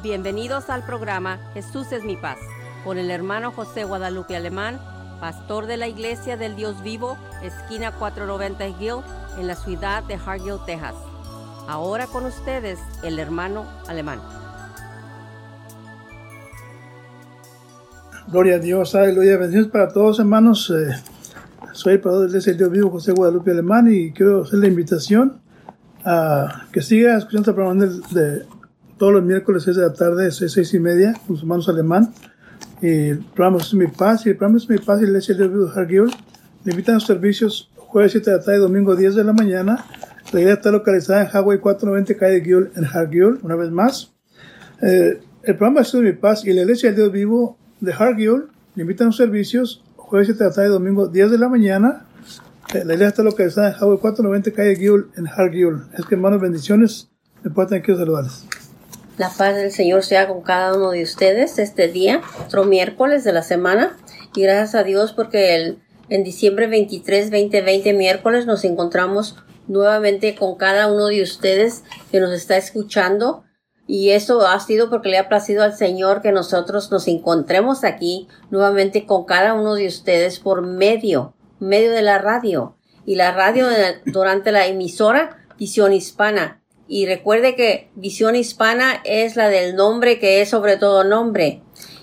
Bienvenidos al programa Jesús es mi paz con el hermano José Guadalupe Alemán, pastor de la Iglesia del Dios Vivo, esquina 490 Hill, en la ciudad de Hargill, Texas. Ahora con ustedes el hermano Alemán. Gloria a Dios, aleluya, bendiciones para todos hermanos. Eh, soy el pastor de la Iglesia del Dios Vivo, José Guadalupe Alemán, y quiero hacer la invitación a que siga escuchando el programa de, de todos los miércoles 6 de la tarde, 6, 6 y media, con los hermanos alemán. Y el programa es Mi Paz, y el programa es Mi Paz y Iglesia de Dios Hargill. Le invitan a los servicios jueves 7 de la tarde, domingo 10 de la mañana. La iglesia está localizada en Hawaii 490 calle Gill, en Hargill, una vez más. Eh, el programa es Mi Paz y la Iglesia del Dios Vivo de Hargill le invitan a los servicios jueves 7 de la tarde, domingo 10 de la mañana. Eh, la iglesia está localizada en Hawaii 490 calle Gill, en Hargill. Es que hermanos, bendiciones. Me puedo tener que saludarles. La paz del Señor sea con cada uno de ustedes este día, otro miércoles de la semana. Y gracias a Dios porque el, en diciembre 23, 2020, miércoles, nos encontramos nuevamente con cada uno de ustedes que nos está escuchando. Y eso ha sido porque le ha placido al Señor que nosotros nos encontremos aquí nuevamente con cada uno de ustedes por medio, medio de la radio. Y la radio durante la emisora Visión Hispana y recuerde que Visión Hispana es la del nombre que es sobre todo nombre.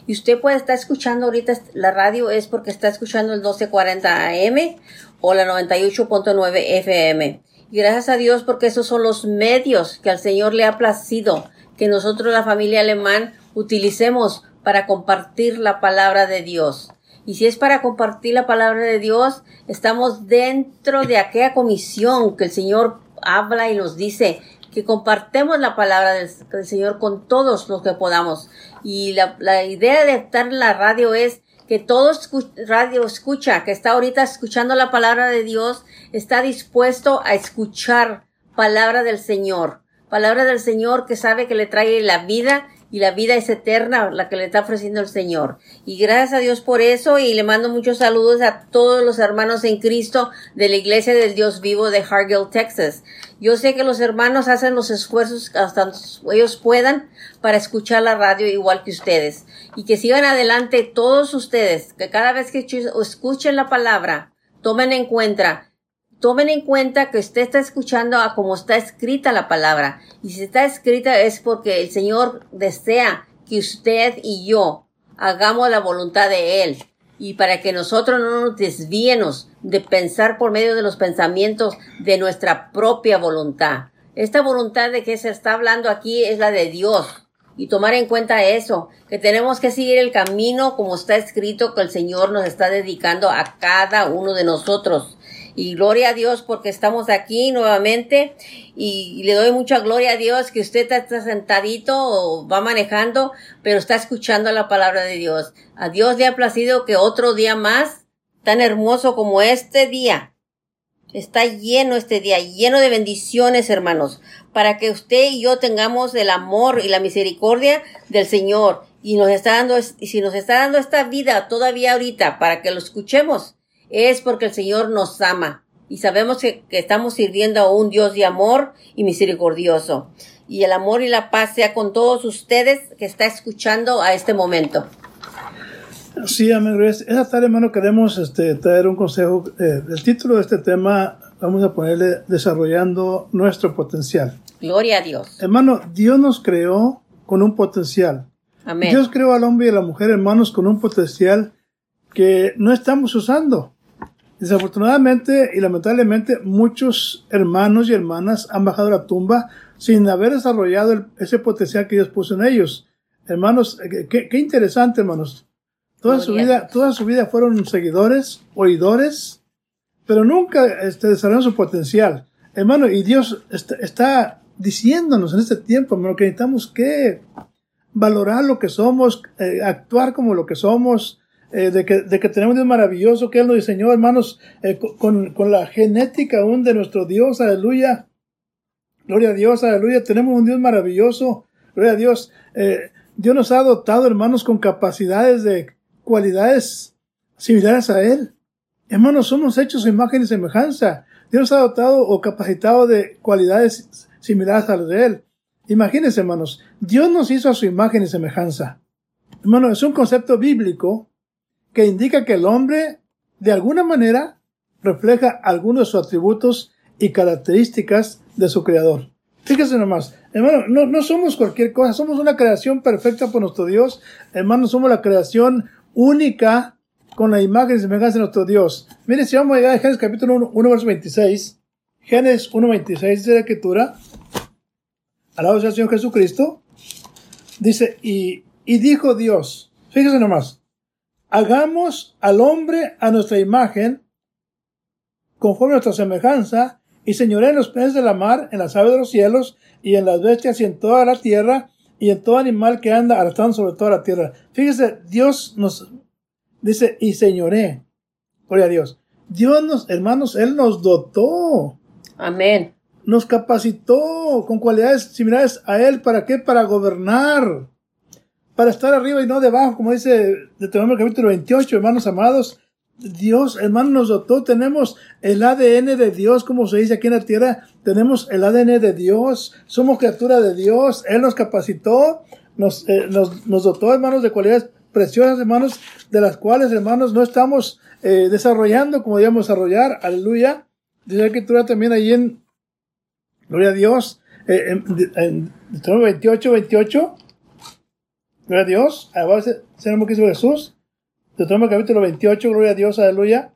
Y usted puede estar escuchando ahorita la radio es porque está escuchando el 1240 AM o la 98.9 FM. Y gracias a Dios porque esos son los medios que al Señor le ha placido que nosotros la familia alemán utilicemos para compartir la palabra de Dios. Y si es para compartir la palabra de Dios, estamos dentro de aquella comisión que el Señor habla y nos dice que compartemos la palabra del, Señor con todos los que podamos. Y la, la idea de estar en la radio es que todo radio escucha, que está ahorita escuchando la palabra de Dios, está dispuesto a escuchar palabra del Señor. Palabra del Señor que sabe que le trae la vida y la vida es eterna, la que le está ofreciendo el Señor. Y gracias a Dios por eso y le mando muchos saludos a todos los hermanos en Cristo de la Iglesia del Dios Vivo de Hargill, Texas. Yo sé que los hermanos hacen los esfuerzos hasta ellos puedan para escuchar la radio igual que ustedes. Y que sigan adelante todos ustedes, que cada vez que escuchen la palabra, tomen en cuenta tomen en cuenta que usted está escuchando a como está escrita la palabra. Y si está escrita es porque el Señor desea que usted y yo hagamos la voluntad de Él. Y para que nosotros no nos desviemos de pensar por medio de los pensamientos de nuestra propia voluntad. Esta voluntad de que se está hablando aquí es la de Dios. Y tomar en cuenta eso, que tenemos que seguir el camino como está escrito que el Señor nos está dedicando a cada uno de nosotros. Y gloria a Dios porque estamos aquí nuevamente y le doy mucha gloria a Dios que usted está sentadito o va manejando, pero está escuchando la palabra de Dios. A Dios le ha placido que otro día más, tan hermoso como este día, está lleno este día, lleno de bendiciones, hermanos, para que usted y yo tengamos el amor y la misericordia del Señor. Y nos está dando, y si nos está dando esta vida todavía ahorita para que lo escuchemos, es porque el Señor nos ama y sabemos que, estamos sirviendo a un Dios de amor y misericordioso. Y el amor y la paz sea con todos ustedes que está escuchando a este momento. Sí, amén. Esta tarde, hermano, queremos este, traer un consejo. Eh, el título de este tema, vamos a ponerle Desarrollando nuestro potencial. Gloria a Dios. Hermano, Dios nos creó con un potencial. Amén. Dios creó al hombre y a la mujer, hermanos, con un potencial que no estamos usando. Desafortunadamente y lamentablemente muchos hermanos y hermanas han bajado la tumba sin haber desarrollado ese potencial que Dios puso en ellos. Hermanos, eh, qué, interesante, hermanos. Toda su vida, toda su vida fueron seguidores, oidores, pero nunca este, desarrollaron su potencial. Hermano, y Dios está, diciéndonos en este tiempo, hermano, que necesitamos que valorar lo que somos, eh, actuar como lo que somos, eh, de, que, de, que, tenemos un Dios maravilloso que Él nos diseñó, hermanos, eh, con, con, la genética aún de nuestro Dios, aleluya. Gloria a Dios, aleluya. Tenemos un Dios maravilloso, gloria a Dios. Eh, Dios nos ha dotado, hermanos, con capacidades de cualidades similares a Él. Hermanos, somos hechos su imagen y semejanza. Dios nos ha dotado o capacitado de cualidades similares a las de Él. Imagínense, hermanos, Dios nos hizo a su imagen y semejanza. Hermano, es un concepto bíblico que indica que el hombre, de alguna manera, refleja algunos de sus atributos y características de su creador. Fíjese nomás, hermano, no, no somos cualquier cosa, somos una creación perfecta por nuestro Dios. Hermano, somos la creación única con la imagen y semejanza de nuestro Dios. Mire, si vamos a llegar a Génesis capítulo 1, 1 verso 26, Génesis 1, 26 dice la escritura, alabado sea el Señor Jesucristo, dice, y, y dijo Dios, fíjese nomás, hagamos al hombre a nuestra imagen, conforme a nuestra semejanza, y señoré en los peces de la mar, en las aves de los cielos, y en las bestias y en toda la tierra, y en todo animal que anda arrastrando sobre toda la tierra. Fíjese, Dios nos dice, y señoré. Gloria a Dios. Dios nos, hermanos, Él nos dotó. Amén. Nos capacitó con cualidades similares a Él. ¿Para qué? Para gobernar. Para estar arriba y no debajo, como dice Deuteronomio capítulo 28, hermanos amados. Dios, hermano, nos dotó, tenemos el ADN de Dios, como se dice aquí en la tierra, tenemos el ADN de Dios, somos criatura de Dios, Él nos capacitó, nos, eh, nos, nos, dotó, hermanos, de cualidades preciosas, hermanos, de las cuales, hermanos, no estamos eh, desarrollando como debemos desarrollar, aleluya. Dice la escritura también ahí en, gloria a Dios, eh, en, en, 28, 28, gloria a Dios, a ser que hizo Jesús, Deuteronomio capítulo 28, gloria a Dios, aleluya.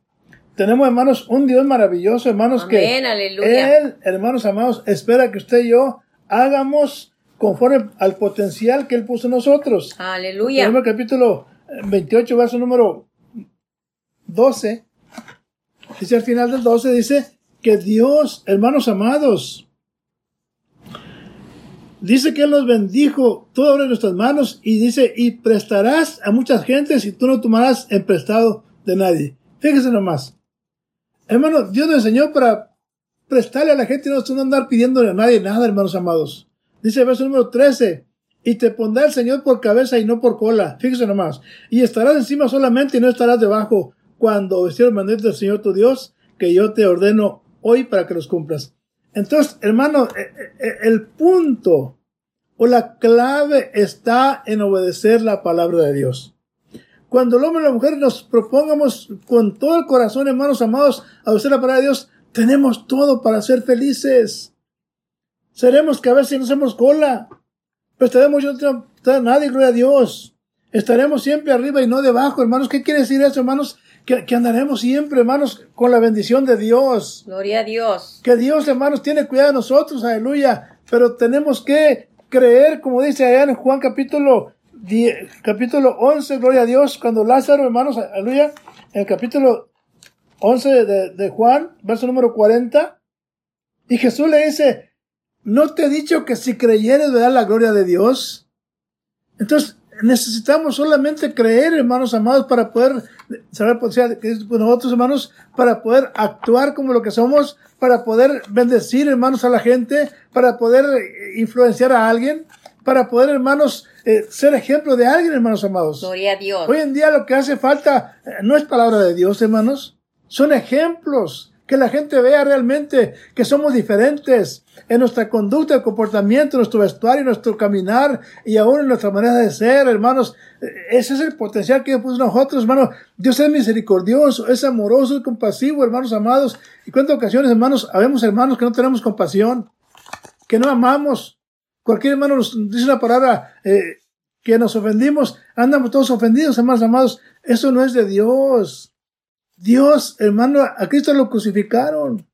Tenemos, hermanos, un Dios maravilloso, hermanos, que Él, hermanos amados, espera que usted y yo hagamos conforme al potencial que Él puso en nosotros. Aleluya. Deuteronomio capítulo 28, verso número 12. Dice al final del 12, dice que Dios, hermanos amados, Dice que Él nos bendijo todo en nuestras manos y dice, y prestarás a muchas gentes y tú no tomarás en prestado de nadie. Fíjese nomás. Hermano, Dios nos enseñó para prestarle a la gente y no andar pidiéndole a nadie nada, hermanos amados. Dice verso número 13, y te pondrá el Señor por cabeza y no por cola. Fíjese nomás. Y estarás encima solamente y no estarás debajo cuando el mandato del Señor tu Dios, que yo te ordeno hoy para que los cumplas. Entonces, hermano, eh, eh, eh, el punto o la clave está en obedecer la palabra de Dios. Cuando el hombre y la mujer nos propongamos con todo el corazón, hermanos amados, a obedecer la palabra de Dios, tenemos todo para ser felices. Seremos cabeza y no hacemos cola. Pero estaremos yo nadie, gloria a Dios. Estaremos siempre arriba y no debajo, hermanos. ¿Qué quiere decir eso, hermanos? Que, andaremos siempre, hermanos, con la bendición de Dios. Gloria a Dios. Que Dios, hermanos, tiene cuidado de nosotros, aleluya. Pero tenemos que creer, como dice allá en Juan capítulo, 10, capítulo 11, gloria a Dios, cuando Lázaro, hermanos, aleluya, en el capítulo 11 de, de Juan, verso número 40, y Jesús le dice, ¿no te he dicho que si creyeres verás la gloria de Dios? Entonces, necesitamos solamente creer, hermanos amados, para poder saber, pues, nosotros, hermanos, para poder actuar como lo que somos, para poder bendecir, hermanos, a la gente, para poder eh, influenciar a alguien, para poder, hermanos, eh, ser ejemplo de alguien, hermanos amados. Gloria a Dios. Hoy en día lo que hace falta eh, no es palabra de Dios, hermanos, son ejemplos que la gente vea realmente que somos diferentes en nuestra conducta, el comportamiento, nuestro vestuario, nuestro caminar y aún en nuestra manera de ser, hermanos. Ese es el potencial que puso nosotros, hermanos. Dios es misericordioso, es amoroso y compasivo, hermanos amados. Y cuántas ocasiones, hermanos, habemos hermanos que no tenemos compasión, que no amamos. Cualquier hermano nos dice una palabra eh, que nos ofendimos, andamos todos ofendidos, hermanos amados. Eso no es de Dios. Dios, hermano, a Cristo lo crucificaron,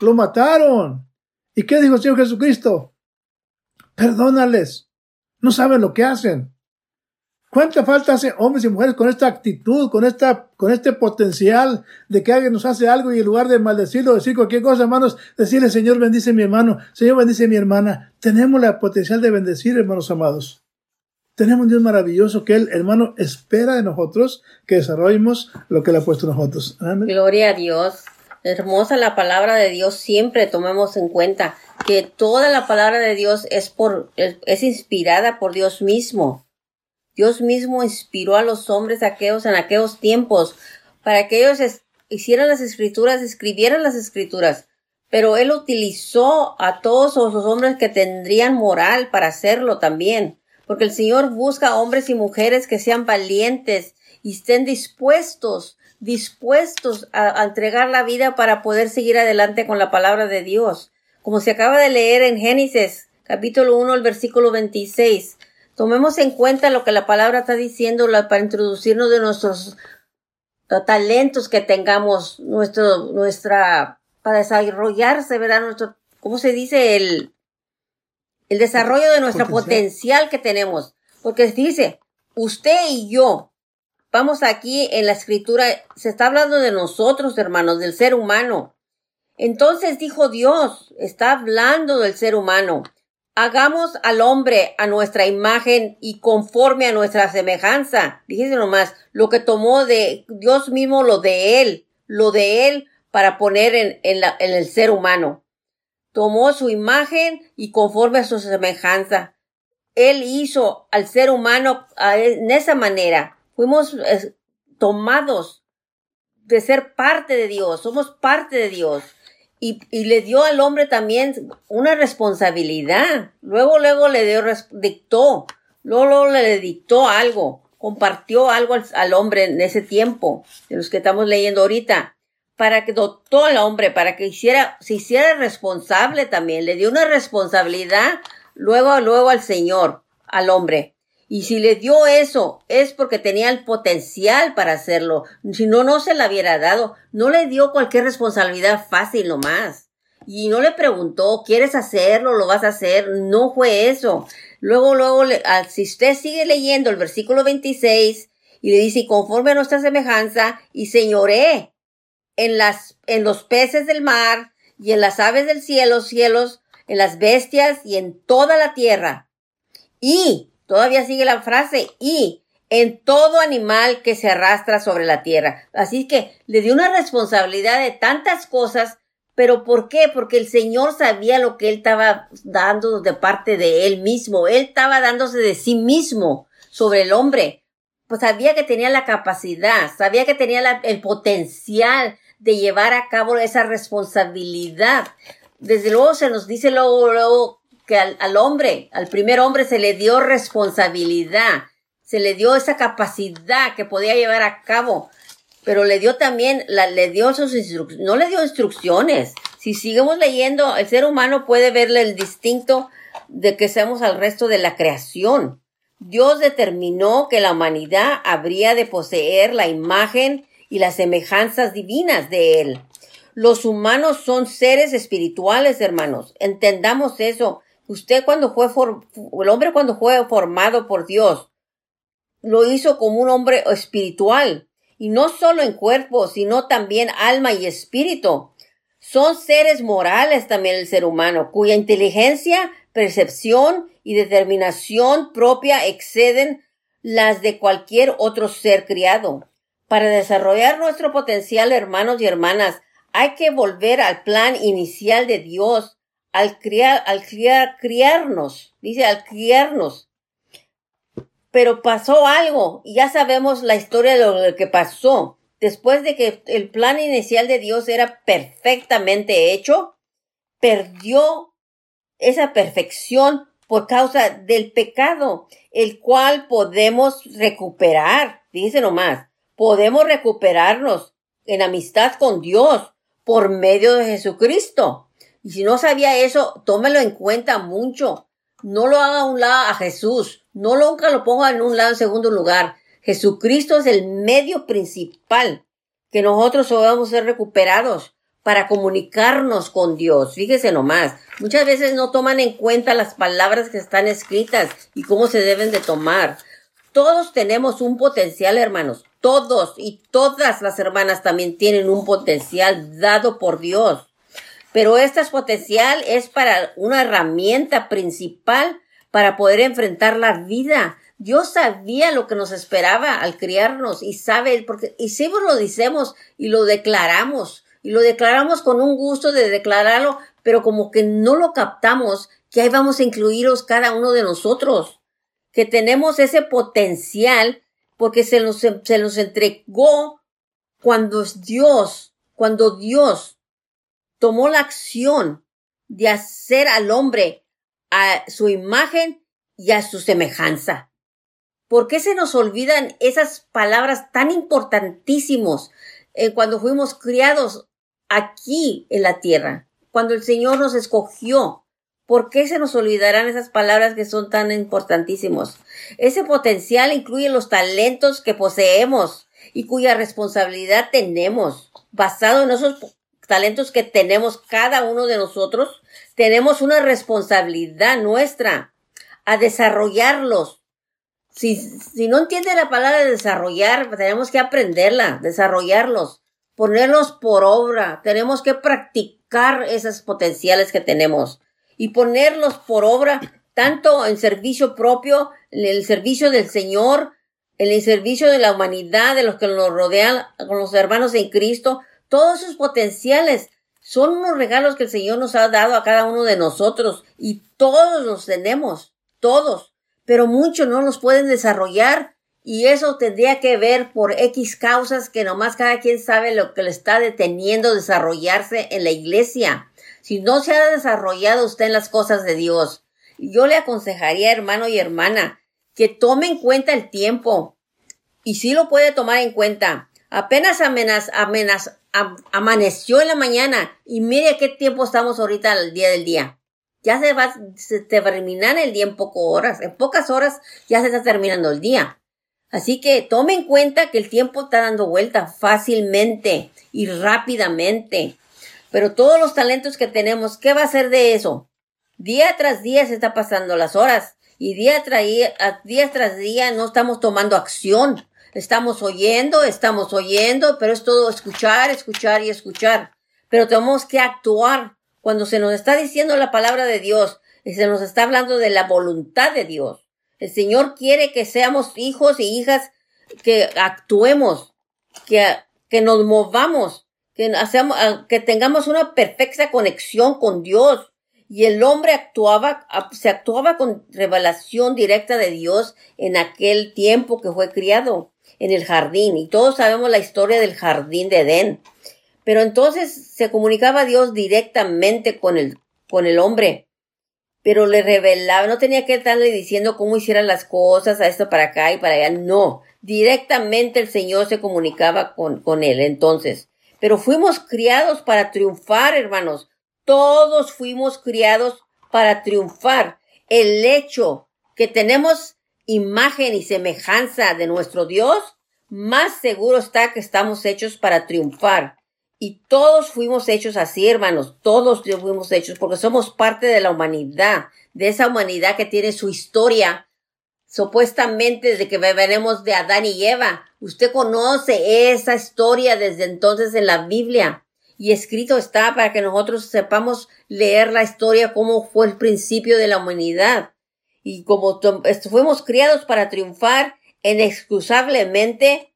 lo mataron. ¿Y qué dijo el Señor Jesucristo? Perdónales, no saben lo que hacen. ¿Cuánta falta hace hombres y mujeres con esta actitud, con esta, con este potencial de que alguien nos hace algo y en lugar de maldecirlo, decir cualquier cosa, hermanos, decirle Señor bendice mi hermano, Señor bendice mi hermana. Tenemos la potencial de bendecir, hermanos amados. Tenemos un Dios maravilloso que Él, hermano, espera de nosotros que desarrollemos lo que Él ha puesto nosotros. Gloria a Dios. Hermosa la palabra de Dios. Siempre tomemos en cuenta que toda la palabra de Dios es por, es inspirada por Dios mismo. Dios mismo inspiró a los hombres aquellos en aquellos tiempos para que ellos hicieran las escrituras, escribieran las escrituras, pero él utilizó a todos los hombres que tendrían moral para hacerlo también, porque el Señor busca hombres y mujeres que sean valientes y estén dispuestos, dispuestos a, entregar la vida para poder seguir adelante con la palabra de Dios. Como se acaba de leer en Génesis, capítulo 1, el versículo 26. Tomemos en cuenta lo que la palabra está diciendo para introducirnos de nuestros talentos que tengamos, nuestro, nuestra para desarrollarse, ¿verdad? Nuestro, ¿cómo se dice? El, el desarrollo de nuestro potencial. que tenemos. Porque dice, usted y yo, vamos aquí en la escritura, se está hablando de nosotros, hermanos, del ser humano. Entonces dijo Dios, está hablando del ser humano. Hagamos al hombre a nuestra imagen y conforme a nuestra semejanza. Fíjense nomás, lo que tomó de Dios mismo, lo de él, lo de él para poner en, en, la, en el ser humano. Tomó su imagen y conforme a su semejanza. Él hizo al ser humano en esa manera. Fuimos tomados de ser parte de Dios, somos parte de Dios. Y, y, le dio al hombre también una responsabilidad. Luego, luego le dio, dictó, luego, luego le dictó algo, compartió algo al, al, hombre en ese tiempo, de los que estamos leyendo ahorita para que dotó al hombre, para que hiciera, se hiciera responsable también, le dio una responsabilidad luego, luego al Señor, al hombre. Y si le dio eso, es porque tenía el potencial para hacerlo. Si no, no se la hubiera dado. No le dio cualquier responsabilidad fácil nomás. Y no le preguntó, ¿quieres hacerlo? ¿Lo vas a hacer? No fue eso. Luego, luego, si usted sigue leyendo el versículo 26 y le dice, conforme a nuestra semejanza, y señoré en las, en los peces del mar y en las aves del cielo, cielos, en las bestias y en toda la tierra. Y, todavía sigue la frase, y en todo animal que se arrastra sobre la tierra. Así que le dio una responsabilidad de tantas cosas, pero ¿por qué? Porque el Señor sabía lo que él estaba dando de parte de él mismo. Él estaba dándose de sí mismo sobre el hombre. Pues sabía que tenía la capacidad, sabía que tenía el potencial de llevar a cabo esa responsabilidad. Desde luego se nos dice luego, que al, hombre, al primer hombre se le dio responsabilidad, se le dio esa capacidad que podía llevar a cabo, pero le dio también, la, le dio sus instrucciones, no le dio instrucciones. Si seguimos leyendo, el ser humano puede verle el distinto de que seamos al resto de la creación. Dios determinó que la humanidad habría de poseer la imagen y las semejanzas divinas de Él. Los humanos son seres espirituales, hermanos. Entendamos eso. Usted cuando fue, el hombre cuando fue formado por Dios, lo hizo como un hombre espiritual. Y no solo en cuerpo, sino también alma y espíritu. Son seres morales también el ser humano, cuya inteligencia, percepción y determinación propia exceden las de cualquier otro ser criado. Para desarrollar nuestro potencial, hermanos y hermanas, hay que volver al plan inicial de Dios, al criar, al criar, criarnos, dice al criarnos. Pero pasó algo, y ya sabemos la historia de lo que pasó. Después de que el plan inicial de Dios era perfectamente hecho, perdió esa perfección por causa del pecado, el cual podemos recuperar. Dice nomás, podemos recuperarnos en amistad con Dios por medio de Jesucristo. Y si no sabía eso, tómelo en cuenta mucho. No lo haga a un lado a Jesús. No nunca lo ponga en un lado en segundo lugar. Jesucristo es el medio principal que nosotros podamos ser recuperados para comunicarnos con Dios. Fíjese nomás. Muchas veces no toman en cuenta las palabras que están escritas y cómo se deben de tomar. Todos tenemos un potencial, hermanos. Todos y todas las hermanas también tienen un potencial dado por Dios. Pero este potencial es para una herramienta principal para poder enfrentar la vida. Dios sabía lo que nos esperaba al criarnos y sabe, porque y si lo decimos y lo declaramos y lo declaramos con un gusto de declararlo, pero como que no lo captamos, que ahí vamos a incluiros cada uno de nosotros que tenemos ese potencial porque se nos, se nos entregó cuando es Dios, cuando Dios tomó la acción de hacer al hombre a su imagen y a su semejanza. ¿Por qué se nos olvidan esas palabras tan importantísimos eh, cuando fuimos criados aquí en la tierra? Cuando el Señor nos escogió. ¿Por qué se nos olvidarán esas palabras que son tan importantísimos? Ese potencial incluye los talentos que poseemos y cuya responsabilidad tenemos. Basado en esos talentos que tenemos cada uno de nosotros, tenemos una responsabilidad nuestra a desarrollarlos. Si, si no entiende la palabra de desarrollar, tenemos que aprenderla, desarrollarlos, ponerlos por obra, tenemos que practicar esos potenciales que tenemos y ponerlos por obra tanto en servicio propio, en el servicio del Señor, en el servicio de la humanidad, de los que nos rodean, con los hermanos en Cristo, todos esos potenciales son unos regalos que el Señor nos ha dado a cada uno de nosotros y todos los tenemos, todos, pero muchos no los pueden desarrollar y eso tendría que ver por X causas que nomás cada quien sabe lo que le está deteniendo desarrollarse en la iglesia. Si no se ha desarrollado usted en las cosas de Dios, yo le aconsejaría, hermano y hermana, que tome en cuenta el tiempo. Y si lo puede tomar en cuenta. Apenas amenaz, amaneció en la mañana y mire qué tiempo estamos ahorita al día del día. Ya se va, se te terminar el día en pocas horas. En pocas horas ya se está terminando el día. Así que tome en cuenta que el tiempo está dando vuelta fácilmente y rápidamente. Pero todos los talentos que tenemos, ¿qué va a ser de eso? Día tras día se está pasando las horas y día tras día, día tras día no estamos tomando acción. Estamos oyendo, estamos oyendo, pero es todo escuchar, escuchar y escuchar. Pero tenemos que actuar. Cuando se nos está diciendo la palabra de Dios, y se nos está hablando de la voluntad de Dios. El Señor quiere que seamos hijos y hijas que actuemos, que, que nos movamos, que, hacemos, que tengamos una perfecta conexión con Dios. Y el hombre actuaba, se actuaba con revelación directa de Dios en aquel tiempo que fue criado en el jardín y todos sabemos la historia del jardín de Edén. Pero entonces se comunicaba Dios directamente con el, con el hombre, pero le revelaba, no tenía que estarle diciendo cómo hicieran las cosas, a esto para acá y para allá, no, directamente el Señor se comunicaba con, con él entonces. Pero fuimos criados para triunfar, hermanos, todos fuimos criados para triunfar. El hecho que tenemos imagen y semejanza de nuestro Dios, más seguro está que estamos hechos para triunfar. Y todos fuimos hechos así, hermanos, todos fuimos hechos porque somos parte de la humanidad, de esa humanidad que tiene su historia, supuestamente desde que venimos de Adán y Eva. Usted conoce esa historia desde entonces en la Biblia. Y escrito está para que nosotros sepamos leer la historia, cómo fue el principio de la humanidad y como fuimos criados para triunfar inexcusablemente,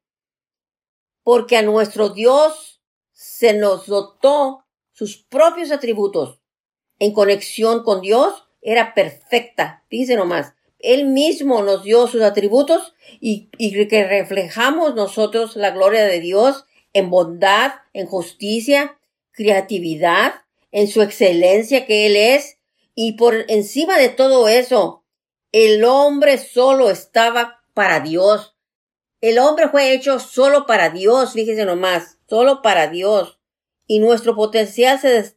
porque a nuestro Dios se nos dotó sus propios atributos. En conexión con Dios era perfecta. Fíjense nomás. Él mismo nos dio sus atributos y, que reflejamos nosotros la gloria de Dios en bondad, en justicia, creatividad, en su excelencia que Él es. Y por encima de todo eso, el hombre solo estaba para Dios. El hombre fue hecho solo para Dios, fíjese nomás, solo para Dios. Y nuestro potencial se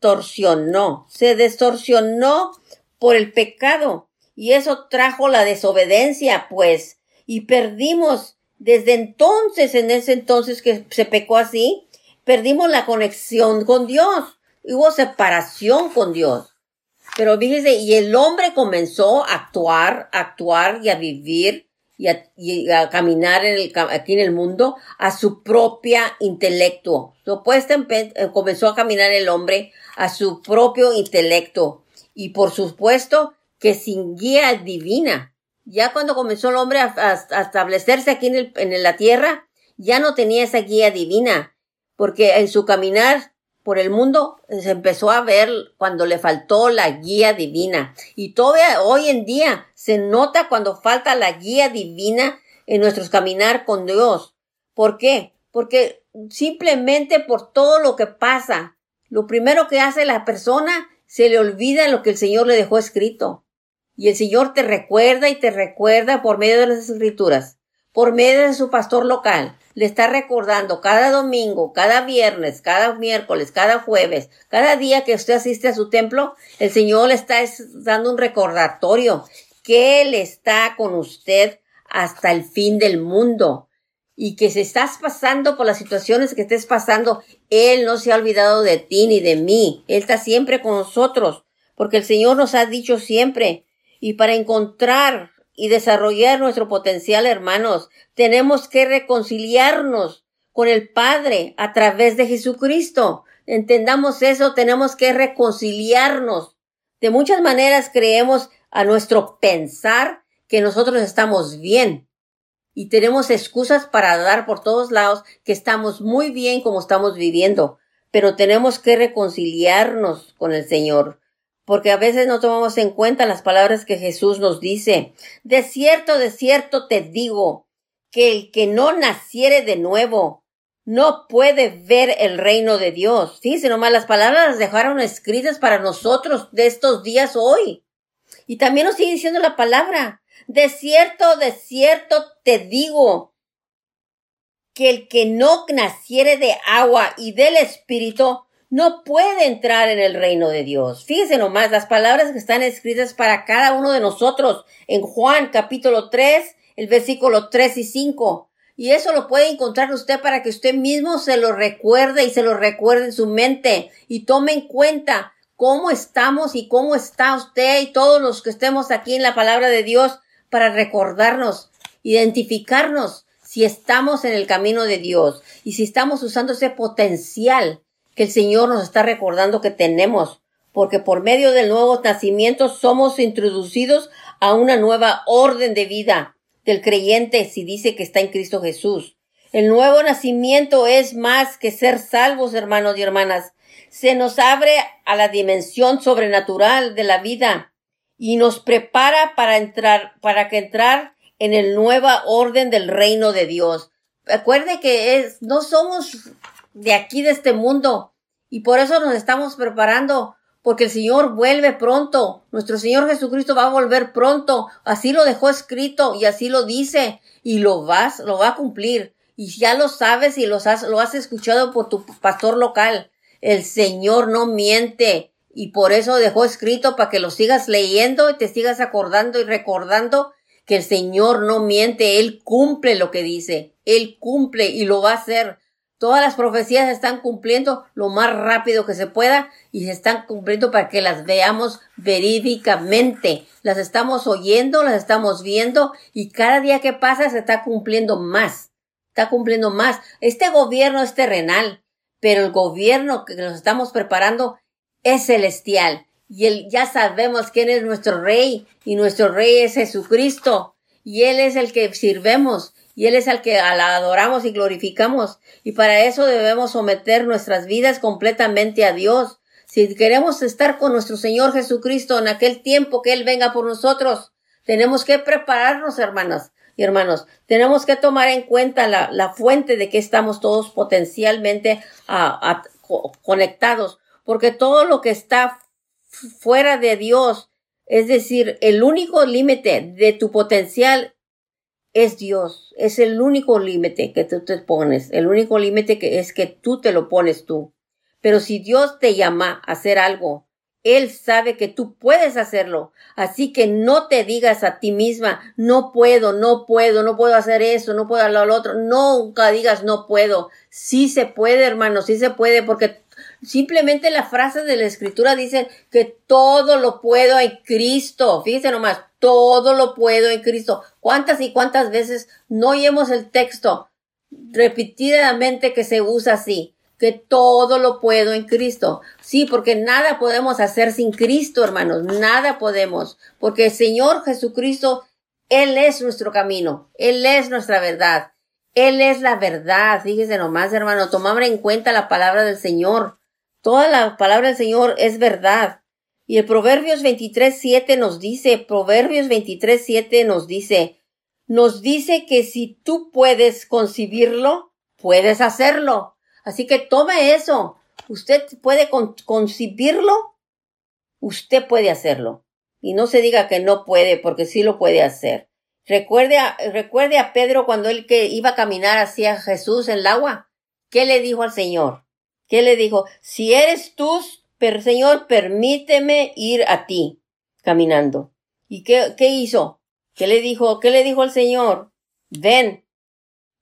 distorsionó, se distorsionó por el pecado. Y eso trajo la desobediencia, pues. Y perdimos, desde entonces, en ese entonces que se pecó así, perdimos la conexión con Dios. Hubo separación con Dios. Pero fíjese, y el hombre comenzó a actuar, a actuar y a vivir y a, caminar aquí en el mundo a su propia intelecto. Eh, comenzó a caminar el hombre a su propio intelecto. Y por supuesto que sin guía divina. Ya cuando comenzó el hombre a, establecerse aquí en, el, en la tierra, ya no tenía esa guía divina. Porque en su caminar por el mundo se empezó a ver cuando le faltó la guía divina. Y todavía hoy en día se nota cuando falta la guía divina en nuestros caminar con Dios. ¿Por qué? Porque simplemente por todo lo que pasa, lo primero que hace la persona, se le olvida lo que el Señor le dejó escrito. Y el Señor te recuerda y te recuerda por medio de las escrituras, por medio de su pastor local. Le está recordando cada domingo, cada viernes, cada miércoles, cada jueves, cada día que usted asiste a su templo, el Señor le está dando un recordatorio que Él está con usted hasta el fin del mundo y que si estás pasando por las situaciones que estés pasando, Él no se ha olvidado de ti ni de mí. Él está siempre con nosotros, porque el Señor nos ha dicho siempre. Y para encontrar y desarrollar nuestro potencial, hermanos, tenemos que reconciliarnos con el Padre a través de Jesucristo. Entendamos eso, tenemos que reconciliarnos. De muchas maneras creemos a nuestro pensar que nosotros estamos bien, y tenemos excusas para dar por todos lados que estamos muy bien como estamos viviendo, pero tenemos que reconciliarnos con el Señor, porque a veces no tomamos en cuenta las palabras que Jesús nos dice. De cierto, de cierto te digo, que el que no naciere de nuevo no puede ver el reino de Dios. Fíjense nomás, las palabras las dejaron escritas para nosotros de estos días hoy. Y también nos sigue diciendo la palabra. De cierto, de cierto te digo que el que no naciere de agua y del Espíritu no puede entrar en el reino de Dios. Fíjense nomás las palabras que están escritas para cada uno de nosotros en Juan capítulo 3, el versículo 3 y 5. Y eso lo puede encontrar usted para que usted mismo se lo recuerde y se lo recuerde en su mente y tome en cuenta cómo estamos y cómo está usted y todos los que estemos aquí en la palabra de Dios para recordarnos, identificarnos si estamos en el camino de Dios y si estamos usando ese potencial que el Señor nos está recordando que tenemos, porque por medio del nuevo nacimiento somos introducidos a una nueva orden de vida del creyente si dice que está en Cristo Jesús. El nuevo nacimiento es más que ser salvos, hermanos y hermanas. Se nos abre a la dimensión sobrenatural de la vida y nos prepara para entrar, para que entrar en el nueva orden del reino de Dios. Recuerde que no somos de aquí, de este mundo, y por eso nos estamos preparando, porque el Señor vuelve pronto. Nuestro Señor Jesucristo va a volver pronto. Así lo dejó escrito y así lo dice, y lo vas, lo va a cumplir. Y ya lo sabes y lo has, lo has escuchado por tu pastor local. El Señor no miente y por eso dejó escrito para que lo sigas leyendo y te sigas acordando y recordando que el Señor no miente, Él cumple lo que dice, Él cumple y lo va a hacer. Todas las profecías se están cumpliendo lo más rápido que se pueda y se están cumpliendo para que las veamos verídicamente. Las estamos oyendo, las estamos viendo y cada día que pasa se está cumpliendo más. Está cumpliendo más. Este gobierno es terrenal, pero el gobierno que nos estamos preparando es celestial. Y él, ya sabemos quién es nuestro rey, y nuestro rey es Jesucristo, y él es el que sirvemos, y él es el que adoramos y glorificamos. Y para eso debemos someter nuestras vidas completamente a Dios. Si queremos estar con nuestro Señor Jesucristo en aquel tiempo que Él venga por nosotros, tenemos que prepararnos, hermanas y hermanos. Tenemos que tomar en cuenta la, la fuente de que estamos todos potencialmente conectados porque todo lo que está fuera de Dios, es decir, el único límite de tu potencial es Dios, es el único límite que tú te pones, el único límite que es que tú te lo pones tú. Pero si Dios te llama a hacer algo, Él sabe que tú puedes hacerlo. Así que no te digas a ti misma, no puedo, no puedo, no puedo hacer eso, no puedo hacer lo otro. Nunca digas no puedo. Sí se puede, hermano, sí se puede, porque Simplemente la frase de la escritura dice que todo lo puedo en Cristo. Fíjense nomás, todo lo puedo en Cristo. ¿Cuántas y cuántas veces no oímos el texto repetidamente que se usa así? Que todo lo puedo en Cristo. Sí, porque nada podemos hacer sin Cristo, hermanos. Nada podemos. Porque el Señor Jesucristo, Él es nuestro camino. Él es nuestra verdad. Él es la verdad. Fíjese nomás, hermano. Tomar en cuenta la palabra del Señor. Toda la palabra del Señor es verdad. Y el Proverbios 23.7 nos dice, Proverbios 23.7 nos dice, nos dice que si tú puedes concebirlo, puedes hacerlo. Así que tome eso usted puede concibirlo, usted puede hacerlo. Y no se diga que no puede, porque sí lo puede hacer. Recuerde a, recuerde a Pedro cuando él que iba a caminar hacia Jesús en el agua. ¿Qué le dijo al Señor? ¿Qué le dijo? Si eres tú, Señor, permíteme ir a ti caminando. ¿Y qué, qué hizo? ¿Qué le dijo? ¿Qué le dijo al Señor? Ven.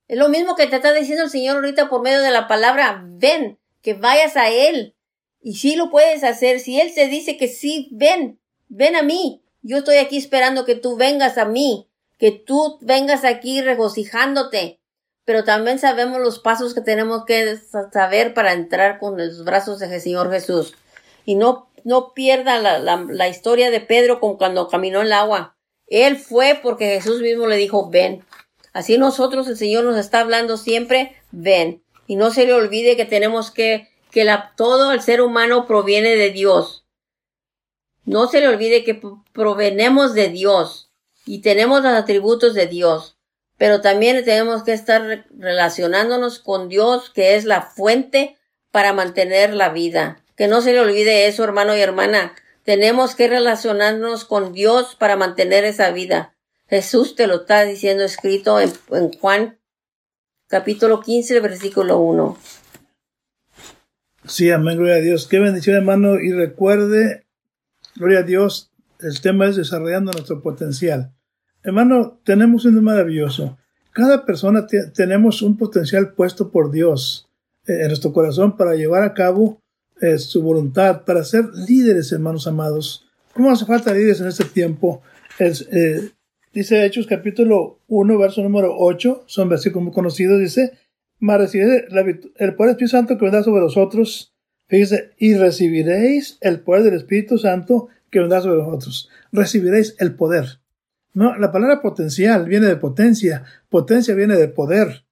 Es lo mismo que te está diciendo el Señor ahorita por medio de la palabra, ven, que vayas a Él. Y si lo puedes hacer, si Él te dice que sí, ven, ven a mí. Yo estoy aquí esperando que tú vengas a mí, que tú vengas aquí regocijándote. Pero también sabemos los pasos que tenemos que saber para entrar con los brazos del Señor Jesús. Y no, no pierda la, la, historia de Pedro con cuando caminó en el agua. Él fue porque Jesús mismo le dijo, ven. Así nosotros, el Señor nos está hablando siempre, ven. Y no se le olvide que tenemos que, que la, todo el ser humano proviene de Dios. No se le olvide que provenemos de Dios y tenemos los atributos de Dios. Pero también tenemos que estar relacionándonos con Dios, que es la fuente para mantener la vida. Que no se le olvide eso, hermano y hermana. Tenemos que relacionarnos con Dios para mantener esa vida. Jesús te lo está diciendo escrito en, Juan capítulo 15, versículo 1. Sí, amén, gloria a Dios. Qué bendición, hermano. Y recuerde, gloria a Dios, el tema es desarrollando nuestro potencial. Hermano, tenemos un maravilloso. Cada persona tenemos un potencial puesto por Dios eh, en nuestro corazón para llevar a cabo eh, su voluntad, para ser líderes, hermanos amados. ¿Cómo hace falta líderes en este tiempo? Es, eh, dice Hechos capítulo 1, verso número 8, son versículos conocidos, dice, mas el poder del Espíritu Santo que vendrá sobre vosotros, fíjese, y recibiréis el poder del Espíritu Santo que vendrá sobre vosotros. Recibiréis el poder. No, la palabra potencial viene de potencia, potencia viene de poder.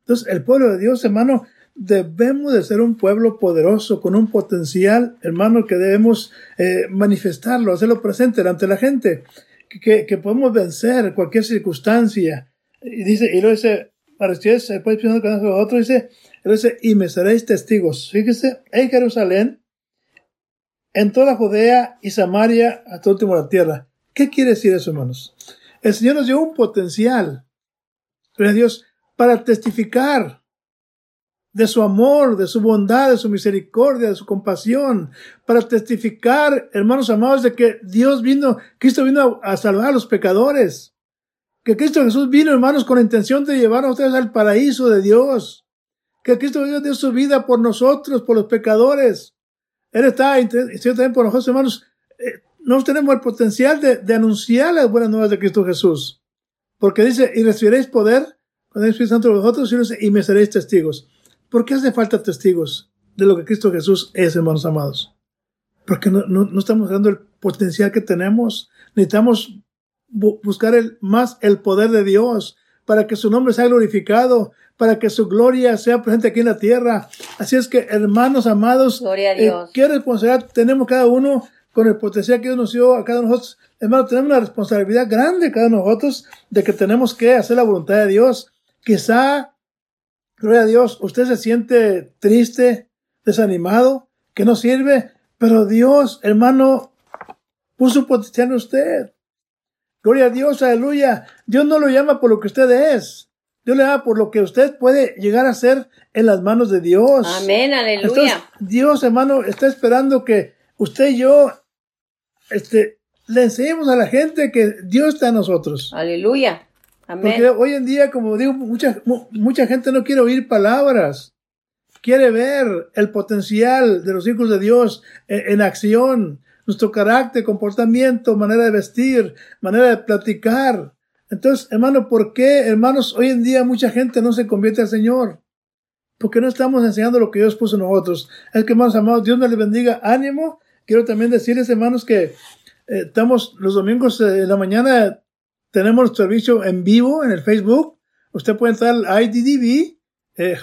Entonces, el pueblo de Dios, hermano, debemos de ser un pueblo poderoso, con un potencial, hermano, que debemos eh, manifestarlo, hacerlo presente ante la gente, que, que, podemos vencer cualquier circunstancia. Y dice, y lo dice, para ustedes, después pensando con otro, dice, lo dice, y me seréis testigos. Fíjese, en Jerusalén, en toda Judea y Samaria, hasta último la tierra. ¿Qué quiere decir eso, hermanos? El Señor nos dio un potencial, pero Dios, para testificar de su amor, de su bondad, de su misericordia, de su compasión, para testificar, hermanos amados, de que Dios vino, Cristo vino a, salvar a los pecadores, que Cristo Jesús vino, hermanos, con la intención de llevar a ustedes al paraíso de Dios, que Cristo dio su vida por nosotros, por los pecadores. Él está, también por nosotros, hermanos. Eh, no tenemos el potencial de, de, anunciar las buenas nuevas de Cristo Jesús. Porque dice, y recibiréis poder cuando el Espíritu Santo de vosotros y me seréis testigos. ¿Por qué hace falta testigos de lo que Cristo Jesús es, hermanos amados? Porque no, no, estamos dando el potencial que tenemos. Necesitamos buscar el, más el poder de Dios para que su nombre sea glorificado, para que su gloria sea presente aquí en la tierra. Así es que, hermanos amados, gloria a eh. ¿qué responsabilidad tenemos cada uno con el potencial que Dios nos dio a cada uno de nosotros? Hermanos, tenemos una responsabilidad grande cada uno de nosotros de que tenemos que hacer la voluntad de Dios. Quizá Gloria a Dios, usted se siente triste, desanimado, que no sirve, pero Dios, hermano, puso potencial en usted. Gloria a Dios, aleluya. Dios no lo llama por lo que usted es. Dios le llama por lo que usted puede llegar a ser en las manos de Dios. Amén, aleluya. Dios, hermano, está esperando que usted y yo este, le enseñemos a la gente que Dios está en nosotros. Aleluya. Porque hoy en día, como digo, mucha, mucha gente no quiere oír palabras. Quiere ver el potencial de los hijos de Dios en, acción, nuestro carácter, comportamiento, manera de vestir, manera de platicar. Entonces, hermano, ¿por qué, hermanos, hoy en día mucha gente no se convierte al Señor? Porque no estamos enseñando lo que Dios puso en nosotros. Es que, hermanos amados, Dios nos les bendiga. Ánimo. Quiero también decirles, hermanos, que eh, estamos los domingos de la mañana tenemos servicio en vivo en el Facebook. Usted puede entrar al IDDB, eh,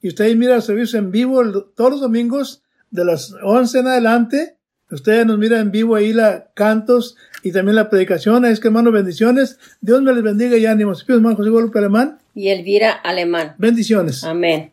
y usted mira el servicio en vivo todos los domingos de las 11 en adelante. Usted nos mira en vivo ahí la cantos y también la predicación. Es que hermanos, bendiciones. Dios me les bendiga y ánimos. hermano José Guadalupe Alemán. Y Elvira Alemán. Bendiciones. Amén.